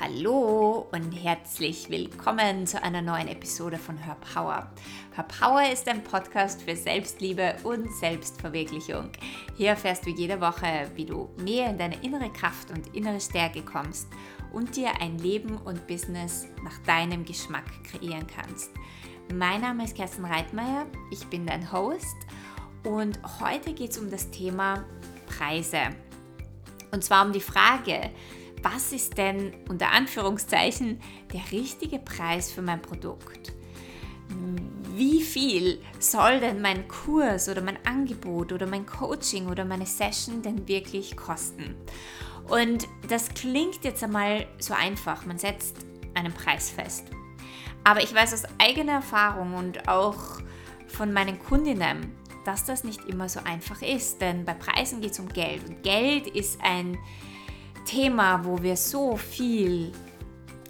Hallo und herzlich willkommen zu einer neuen Episode von Her Power. Her Power ist ein Podcast für Selbstliebe und Selbstverwirklichung. Hier erfährst du jede Woche, wie du mehr in deine innere Kraft und innere Stärke kommst und dir ein Leben und Business nach deinem Geschmack kreieren kannst. Mein Name ist Kerstin Reitmeier, ich bin dein Host und heute geht es um das Thema Preise. Und zwar um die Frage, was ist denn unter Anführungszeichen der richtige Preis für mein Produkt? Wie viel soll denn mein Kurs oder mein Angebot oder mein Coaching oder meine Session denn wirklich kosten? Und das klingt jetzt einmal so einfach, man setzt einen Preis fest. Aber ich weiß aus eigener Erfahrung und auch von meinen Kundinnen, dass das nicht immer so einfach ist, denn bei Preisen geht es um Geld und Geld ist ein Thema, wo wir so viel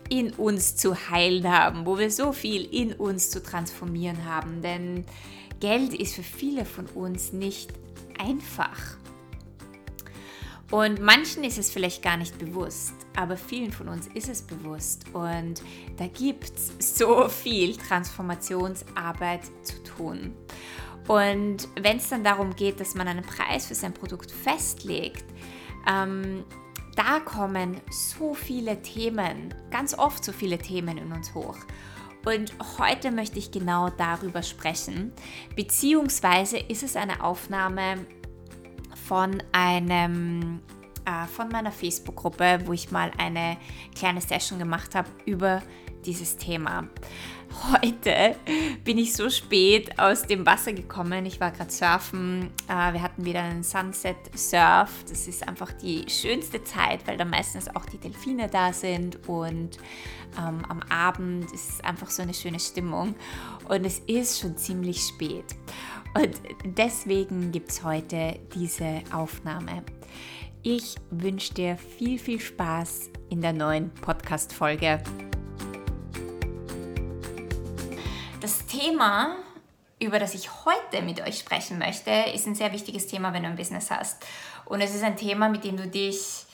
in uns zu heilen haben, wo wir so viel in uns zu transformieren haben. Denn Geld ist für viele von uns nicht einfach. Und manchen ist es vielleicht gar nicht bewusst, aber vielen von uns ist es bewusst. Und da gibt es so viel Transformationsarbeit zu tun. Und wenn es dann darum geht, dass man einen Preis für sein Produkt festlegt, ähm, da kommen so viele Themen, ganz oft so viele Themen in uns hoch. Und heute möchte ich genau darüber sprechen. Beziehungsweise ist es eine Aufnahme von einem äh, von meiner Facebook-Gruppe, wo ich mal eine kleine Session gemacht habe über dieses Thema. Heute bin ich so spät aus dem Wasser gekommen. Ich war gerade surfen. Äh, wir hatten wieder einen Sunset Surf. Das ist einfach die schönste Zeit, weil da meistens auch die Delfine da sind und ähm, am Abend ist es einfach so eine schöne Stimmung. Und es ist schon ziemlich spät. Und deswegen gibt es heute diese Aufnahme. Ich wünsche dir viel, viel Spaß in der neuen Podcast-Folge. Thema, über das ich heute mit euch sprechen möchte, ist ein sehr wichtiges Thema, wenn du ein Business hast. Und es ist ein Thema, mit dem du dich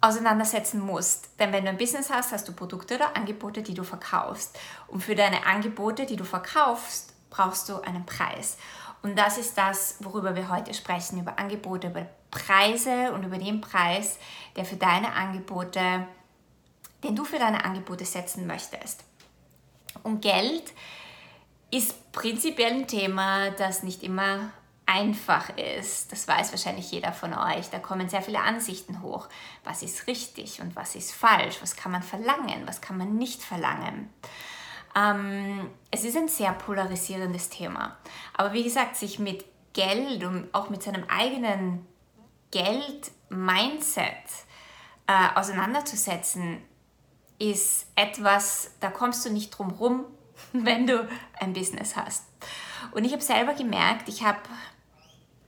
auseinandersetzen musst. Denn wenn du ein Business hast, hast du Produkte oder Angebote, die du verkaufst. Und für deine Angebote, die du verkaufst, brauchst du einen Preis. Und das ist das, worüber wir heute sprechen, über Angebote, über Preise und über den Preis, der für deine Angebote, den du für deine Angebote setzen möchtest. Und Geld ist prinzipiell ein Thema, das nicht immer einfach ist. Das weiß wahrscheinlich jeder von euch. Da kommen sehr viele Ansichten hoch. Was ist richtig und was ist falsch? Was kann man verlangen? Was kann man nicht verlangen? Ähm, es ist ein sehr polarisierendes Thema. Aber wie gesagt, sich mit Geld und auch mit seinem eigenen Geld-Mindset äh, auseinanderzusetzen, ist etwas, da kommst du nicht drum rum, wenn du ein Business hast. Und ich habe selber gemerkt, ich habe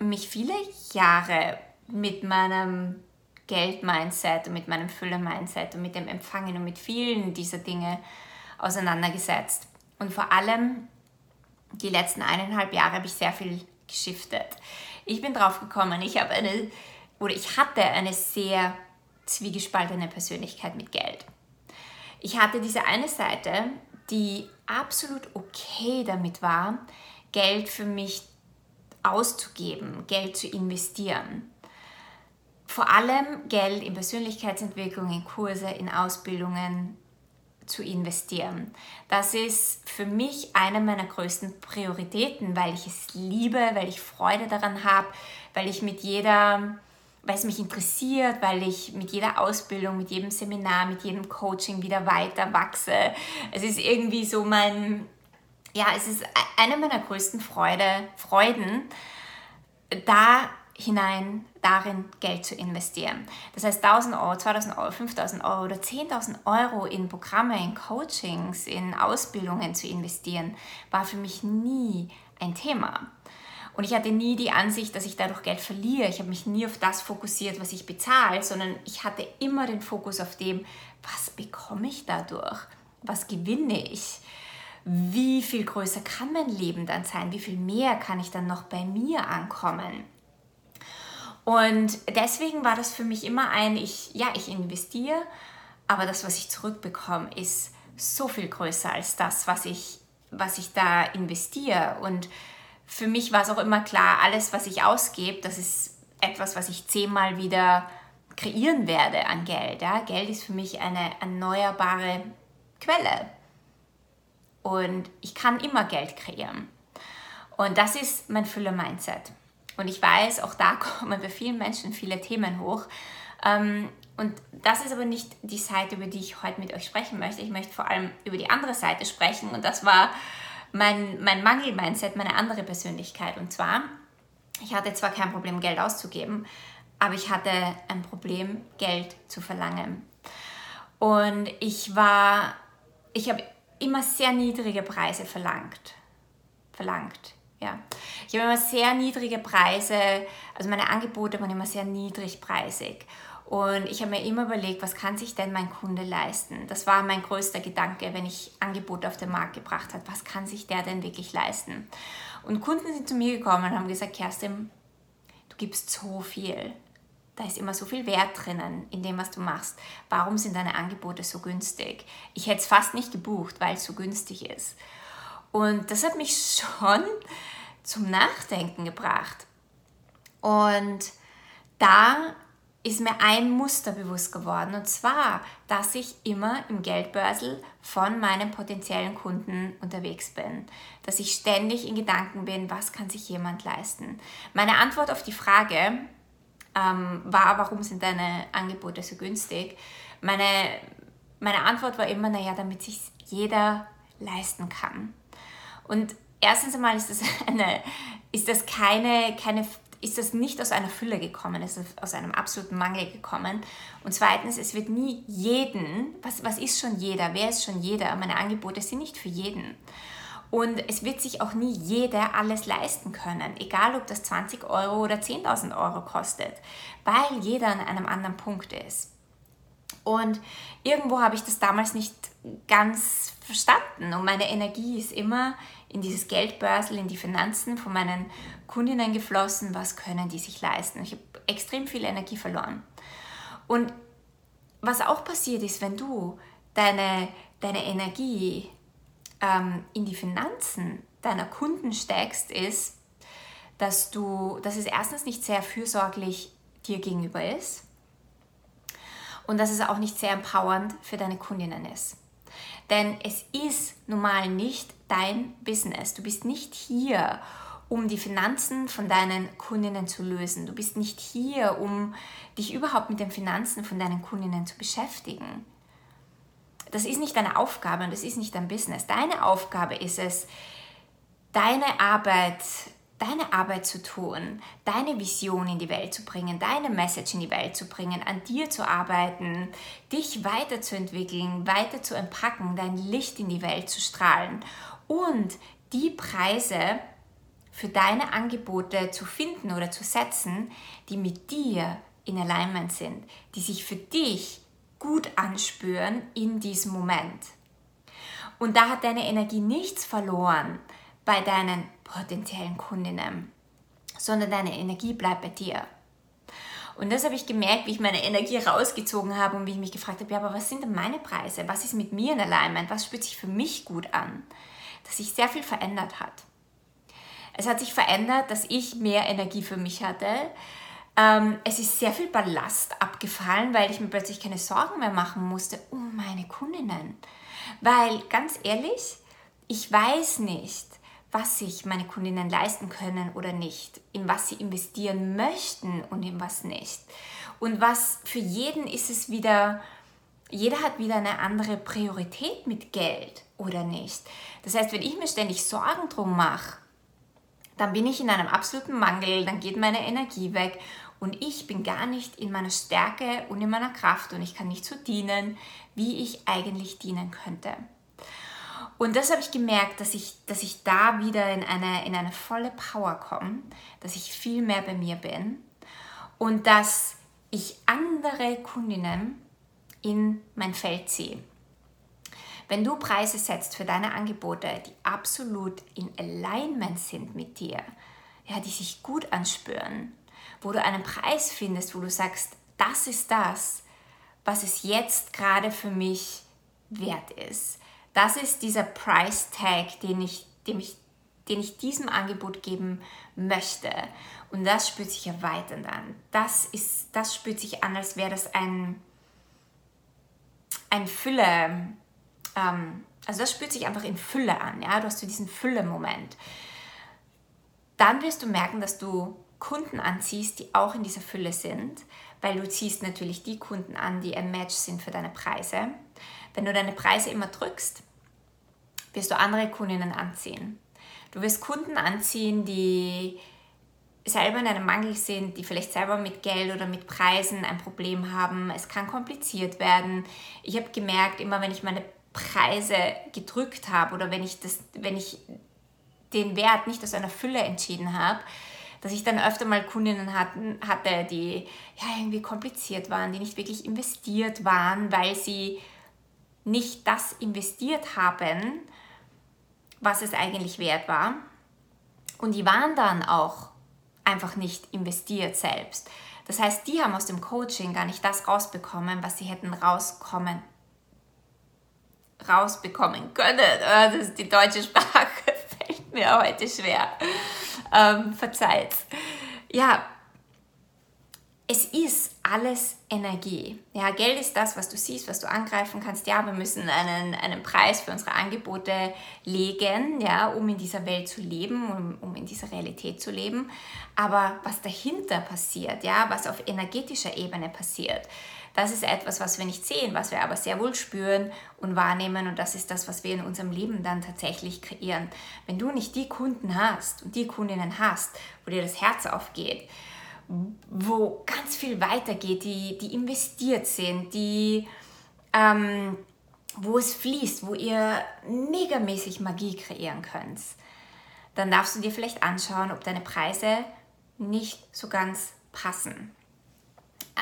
mich viele Jahre mit meinem Geld-Mindset und mit meinem Fülle-Mindset und mit dem Empfangen und mit vielen dieser Dinge auseinandergesetzt. Und vor allem die letzten eineinhalb Jahre habe ich sehr viel geschiftet. Ich bin drauf gekommen, ich habe eine oder ich hatte eine sehr zwiegespaltene Persönlichkeit mit Geld. Ich hatte diese eine Seite, die absolut okay damit war, Geld für mich auszugeben, Geld zu investieren. Vor allem Geld in Persönlichkeitsentwicklung, in Kurse, in Ausbildungen zu investieren. Das ist für mich eine meiner größten Prioritäten, weil ich es liebe, weil ich Freude daran habe, weil ich mit jeder weil es mich interessiert, weil ich mit jeder Ausbildung, mit jedem Seminar, mit jedem Coaching wieder weiter wachse. Es ist irgendwie so mein, ja, es ist eine meiner größten Freude, Freuden, da hinein darin Geld zu investieren. Das heißt 1000 Euro, 2000 Euro, 5000 Euro oder 10.000 Euro in Programme, in Coachings, in Ausbildungen zu investieren, war für mich nie ein Thema. Und ich hatte nie die Ansicht, dass ich dadurch Geld verliere. Ich habe mich nie auf das fokussiert, was ich bezahle, sondern ich hatte immer den Fokus auf dem, was bekomme ich dadurch? Was gewinne ich? Wie viel größer kann mein Leben dann sein? Wie viel mehr kann ich dann noch bei mir ankommen? Und deswegen war das für mich immer ein, ich, ja, ich investiere aber das, was ich zurückbekomme, ist so viel größer als das, was ich, was ich da investiere. Und für mich war es auch immer klar, alles, was ich ausgebe, das ist etwas, was ich zehnmal wieder kreieren werde an Geld. Ja? Geld ist für mich eine erneuerbare Quelle. Und ich kann immer Geld kreieren. Und das ist mein Fülle-Mindset. Und ich weiß, auch da kommen bei vielen Menschen viele Themen hoch. Ähm, und das ist aber nicht die Seite, über die ich heute mit euch sprechen möchte. Ich möchte vor allem über die andere Seite sprechen. Und das war mein, mein Mangel-Mindset, meine andere Persönlichkeit. Und zwar, ich hatte zwar kein Problem, Geld auszugeben, aber ich hatte ein Problem, Geld zu verlangen. Und ich war, ich habe immer sehr niedrige Preise verlangt. Verlangt, ja. Ich habe immer sehr niedrige Preise, also meine Angebote waren immer sehr niedrigpreisig. Und ich habe mir immer überlegt, was kann sich denn mein Kunde leisten? Das war mein größter Gedanke, wenn ich Angebote auf den Markt gebracht habe. Was kann sich der denn wirklich leisten? Und Kunden sind zu mir gekommen und haben gesagt, Kerstin, du gibst so viel. Da ist immer so viel Wert drinnen in dem, was du machst. Warum sind deine Angebote so günstig? Ich hätte es fast nicht gebucht, weil es so günstig ist. Und das hat mich schon zum Nachdenken gebracht. Und da ist mir ein Muster bewusst geworden. Und zwar, dass ich immer im Geldbörsel von meinen potenziellen Kunden unterwegs bin. Dass ich ständig in Gedanken bin, was kann sich jemand leisten. Meine Antwort auf die Frage ähm, war, warum sind deine Angebote so günstig? Meine, meine Antwort war immer, naja, damit sich jeder leisten kann. Und erstens einmal ist das, eine, ist das keine, keine ist das nicht aus einer Fülle gekommen, es ist aus einem absoluten Mangel gekommen. Und zweitens, es wird nie jeden, was, was ist schon jeder, wer ist schon jeder? Meine Angebote sind nicht für jeden. Und es wird sich auch nie jeder alles leisten können, egal ob das 20 Euro oder 10.000 Euro kostet, weil jeder an einem anderen Punkt ist. Und irgendwo habe ich das damals nicht ganz verstanden und meine Energie ist immer in dieses Geldbörsel, in die Finanzen von meinen Kundinnen geflossen, was können die sich leisten. Ich habe extrem viel Energie verloren. Und was auch passiert ist, wenn du deine, deine Energie ähm, in die Finanzen deiner Kunden steckst, ist, dass, du, dass es erstens nicht sehr fürsorglich dir gegenüber ist und dass es auch nicht sehr empowernd für deine Kundinnen ist. Denn es ist normal nicht dein Business. Du bist nicht hier, um die Finanzen von deinen Kundinnen zu lösen. Du bist nicht hier, um dich überhaupt mit den Finanzen von deinen Kundinnen zu beschäftigen. Das ist nicht deine Aufgabe und das ist nicht dein Business. Deine Aufgabe ist es, deine Arbeit deine Arbeit zu tun, deine Vision in die Welt zu bringen, deine Message in die Welt zu bringen, an dir zu arbeiten, dich weiterzuentwickeln, weiter zu entpacken, dein Licht in die Welt zu strahlen und die Preise für deine Angebote zu finden oder zu setzen, die mit dir in Alignment sind, die sich für dich gut anspüren in diesem Moment. Und da hat deine Energie nichts verloren bei deinen potenziellen Kundinnen, sondern deine Energie bleibt bei dir. Und das habe ich gemerkt, wie ich meine Energie rausgezogen habe und wie ich mich gefragt habe, ja, aber was sind denn meine Preise? Was ist mit mir in Alignment? Was spürt sich für mich gut an? Dass sich sehr viel verändert hat. Es hat sich verändert, dass ich mehr Energie für mich hatte. Ähm, es ist sehr viel Ballast abgefallen, weil ich mir plötzlich keine Sorgen mehr machen musste um meine Kundinnen. Weil ganz ehrlich, ich weiß nicht, was sich meine Kundinnen leisten können oder nicht, in was sie investieren möchten und in was nicht. Und was für jeden ist es wieder, jeder hat wieder eine andere Priorität mit Geld oder nicht. Das heißt, wenn ich mir ständig Sorgen drum mache, dann bin ich in einem absoluten Mangel, dann geht meine Energie weg und ich bin gar nicht in meiner Stärke und in meiner Kraft und ich kann nicht so dienen, wie ich eigentlich dienen könnte. Und das habe ich gemerkt, dass ich, dass ich da wieder in eine, in eine volle Power komme, dass ich viel mehr bei mir bin und dass ich andere Kundinnen in mein Feld ziehe. Wenn du Preise setzt für deine Angebote, die absolut in Alignment sind mit dir, ja, die sich gut anspüren, wo du einen Preis findest, wo du sagst, das ist das, was es jetzt gerade für mich wert ist. Das ist dieser Price Tag, den ich, dem ich, den ich diesem Angebot geben möchte. Und das spürt sich erweiternd an. Das, ist, das spürt sich an, als wäre das ein, ein Fülle, ähm, also das spürt sich einfach in Fülle an. Ja? Du hast so diesen Fülle-Moment. Dann wirst du merken, dass du Kunden anziehst, die auch in dieser Fülle sind, weil du ziehst natürlich die Kunden an, die ein Match sind für deine Preise. Wenn du deine Preise immer drückst, wirst du andere Kundinnen anziehen. Du wirst Kunden anziehen, die selber in einem Mangel sind, die vielleicht selber mit Geld oder mit Preisen ein Problem haben. Es kann kompliziert werden. Ich habe gemerkt, immer wenn ich meine Preise gedrückt habe oder wenn ich, das, wenn ich den Wert nicht aus einer Fülle entschieden habe, dass ich dann öfter mal Kundinnen hatten, hatte, die ja irgendwie kompliziert waren, die nicht wirklich investiert waren, weil sie nicht das investiert haben, was es eigentlich wert war. Und die waren dann auch einfach nicht investiert selbst. Das heißt, die haben aus dem Coaching gar nicht das rausbekommen, was sie hätten rauskommen, rausbekommen können. Das ist die deutsche Sprache, fällt mir heute schwer. Ähm, verzeiht. Ja, es ist alles Energie. Ja, Geld ist das, was du siehst, was du angreifen kannst. Ja, wir müssen einen, einen Preis für unsere Angebote legen, ja, um in dieser Welt zu leben, um, um in dieser Realität zu leben. Aber was dahinter passiert, ja, was auf energetischer Ebene passiert, das ist etwas, was wir nicht sehen, was wir aber sehr wohl spüren und wahrnehmen und das ist das, was wir in unserem Leben dann tatsächlich kreieren. Wenn du nicht die Kunden hast und die Kundinnen hast, wo dir das Herz aufgeht, wo ganz viel weitergeht, die, die investiert sind, die, ähm, wo es fließt, wo ihr megamäßig Magie kreieren könnt, dann darfst du dir vielleicht anschauen, ob deine Preise nicht so ganz passen.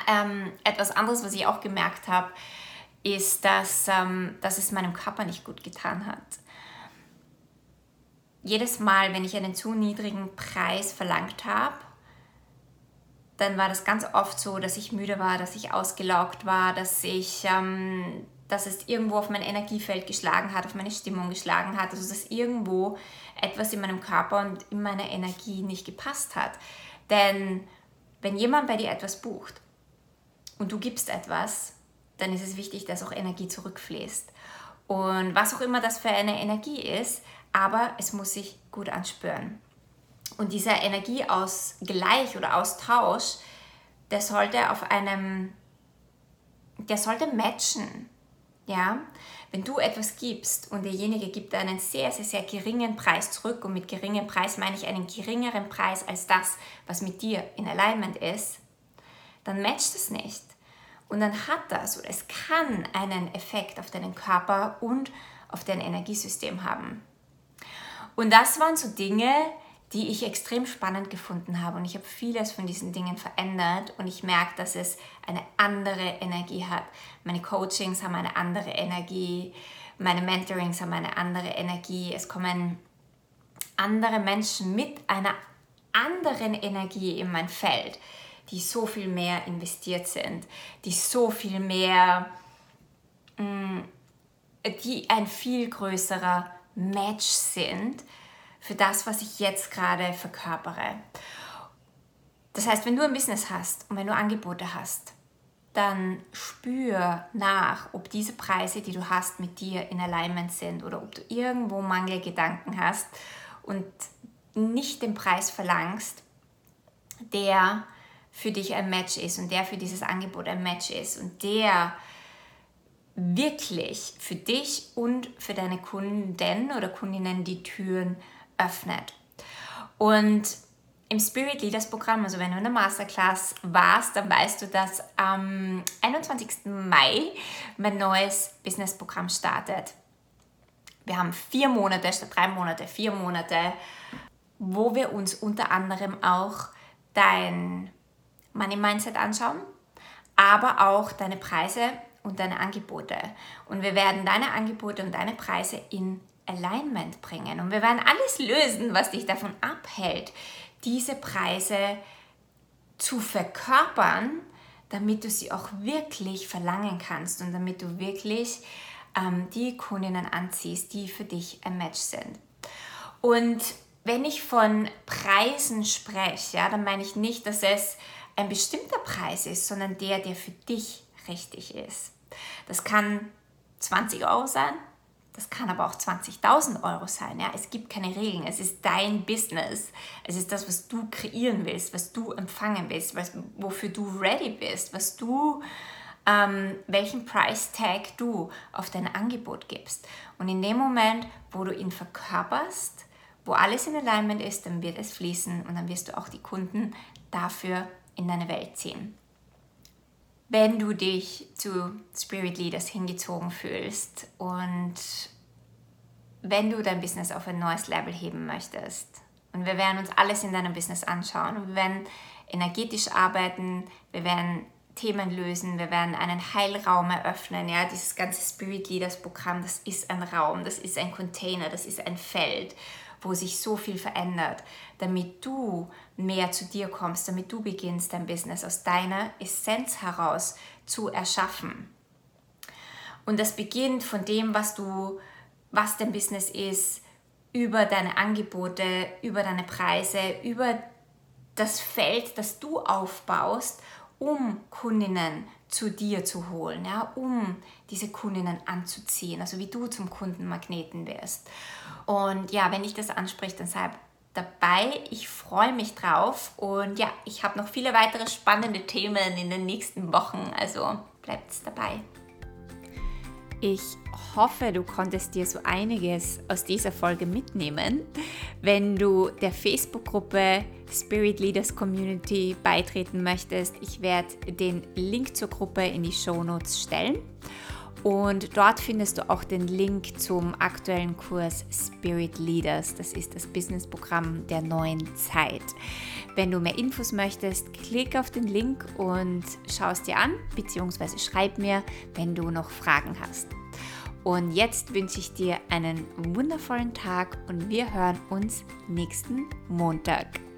Ähm, etwas anderes, was ich auch gemerkt habe, ist, dass, ähm, dass es meinem Körper nicht gut getan hat. Jedes Mal, wenn ich einen zu niedrigen Preis verlangt habe, dann war das ganz oft so, dass ich müde war, dass ich ausgelaugt war, dass ich, ähm, dass es irgendwo auf mein Energiefeld geschlagen hat, auf meine Stimmung geschlagen hat, also dass irgendwo etwas in meinem Körper und in meiner Energie nicht gepasst hat. Denn wenn jemand bei dir etwas bucht und du gibst etwas, dann ist es wichtig, dass auch Energie zurückfließt. Und was auch immer das für eine Energie ist, aber es muss sich gut anspüren. Und dieser Energieausgleich oder Austausch, der sollte auf einem, der sollte matchen. Ja, wenn du etwas gibst und derjenige gibt einen sehr, sehr, sehr geringen Preis zurück, und mit geringem Preis meine ich einen geringeren Preis als das, was mit dir in Alignment ist, dann matcht es nicht. Und dann hat das oder es kann einen Effekt auf deinen Körper und auf dein Energiesystem haben. Und das waren so Dinge, die ich extrem spannend gefunden habe. Und ich habe vieles von diesen Dingen verändert und ich merke, dass es eine andere Energie hat. Meine Coachings haben eine andere Energie, meine Mentorings haben eine andere Energie. Es kommen andere Menschen mit einer anderen Energie in mein Feld, die so viel mehr investiert sind, die so viel mehr, mm, die ein viel größerer Match sind für das, was ich jetzt gerade verkörpere. Das heißt, wenn du ein Business hast und wenn du Angebote hast, dann spür nach, ob diese Preise, die du hast, mit dir in Alignment sind oder ob du irgendwo Mangelgedanken hast und nicht den Preis verlangst, der für dich ein Match ist und der für dieses Angebot ein Match ist und der wirklich für dich und für deine Kunden oder Kundinnen die Türen öffnet. Und im Spirit Leaders Programm, also wenn du in der Masterclass warst, dann weißt du, dass am 21. Mai mein neues Businessprogramm startet. Wir haben vier Monate statt drei Monate, vier Monate, wo wir uns unter anderem auch dein Money Mindset anschauen, aber auch deine Preise und deine Angebote. Und wir werden deine Angebote und deine Preise in Alignment bringen. Und wir werden alles lösen, was dich davon abhält, diese Preise zu verkörpern, damit du sie auch wirklich verlangen kannst und damit du wirklich ähm, die Kundinnen anziehst, die für dich ein Match sind. Und wenn ich von Preisen spreche, ja, dann meine ich nicht, dass es ein bestimmter Preis ist, sondern der, der für dich richtig ist. Das kann 20 Euro sein, das kann aber auch 20.000 Euro sein. Ja? Es gibt keine Regeln. Es ist dein Business. Es ist das, was du kreieren willst, was du empfangen willst, was, wofür du ready bist, was du, ähm, welchen Price Tag du auf dein Angebot gibst. Und in dem Moment, wo du ihn verkörperst, wo alles in Alignment ist, dann wird es fließen und dann wirst du auch die Kunden dafür in deine Welt ziehen. Wenn du dich zu Spirit Leaders hingezogen fühlst und wenn du dein Business auf ein neues Level heben möchtest, und wir werden uns alles in deinem Business anschauen, wir werden energetisch arbeiten, wir werden Themen lösen, wir werden einen Heilraum eröffnen. Ja, dieses ganze Spirit Leaders Programm, das ist ein Raum, das ist ein Container, das ist ein Feld, wo sich so viel verändert, damit du mehr zu dir kommst, damit du beginnst, dein Business aus deiner Essenz heraus zu erschaffen. Und das beginnt von dem, was du, was dein Business ist, über deine Angebote, über deine Preise, über das Feld, das du aufbaust, um Kundinnen zu dir zu holen, ja, um diese Kundinnen anzuziehen, also wie du zum Kundenmagneten wirst. Und ja, wenn dich das anspricht, dann sei dabei. Ich freue mich drauf und ja, ich habe noch viele weitere spannende Themen in den nächsten Wochen, also bleibt dabei. Ich hoffe, du konntest dir so einiges aus dieser Folge mitnehmen. Wenn du der Facebook-Gruppe Spirit Leaders Community beitreten möchtest, ich werde den Link zur Gruppe in die Show Notes stellen. Und dort findest du auch den Link zum aktuellen Kurs Spirit Leaders. Das ist das Businessprogramm der neuen Zeit. Wenn du mehr Infos möchtest, klick auf den Link und schau es dir an, beziehungsweise schreib mir, wenn du noch Fragen hast. Und jetzt wünsche ich dir einen wundervollen Tag und wir hören uns nächsten Montag.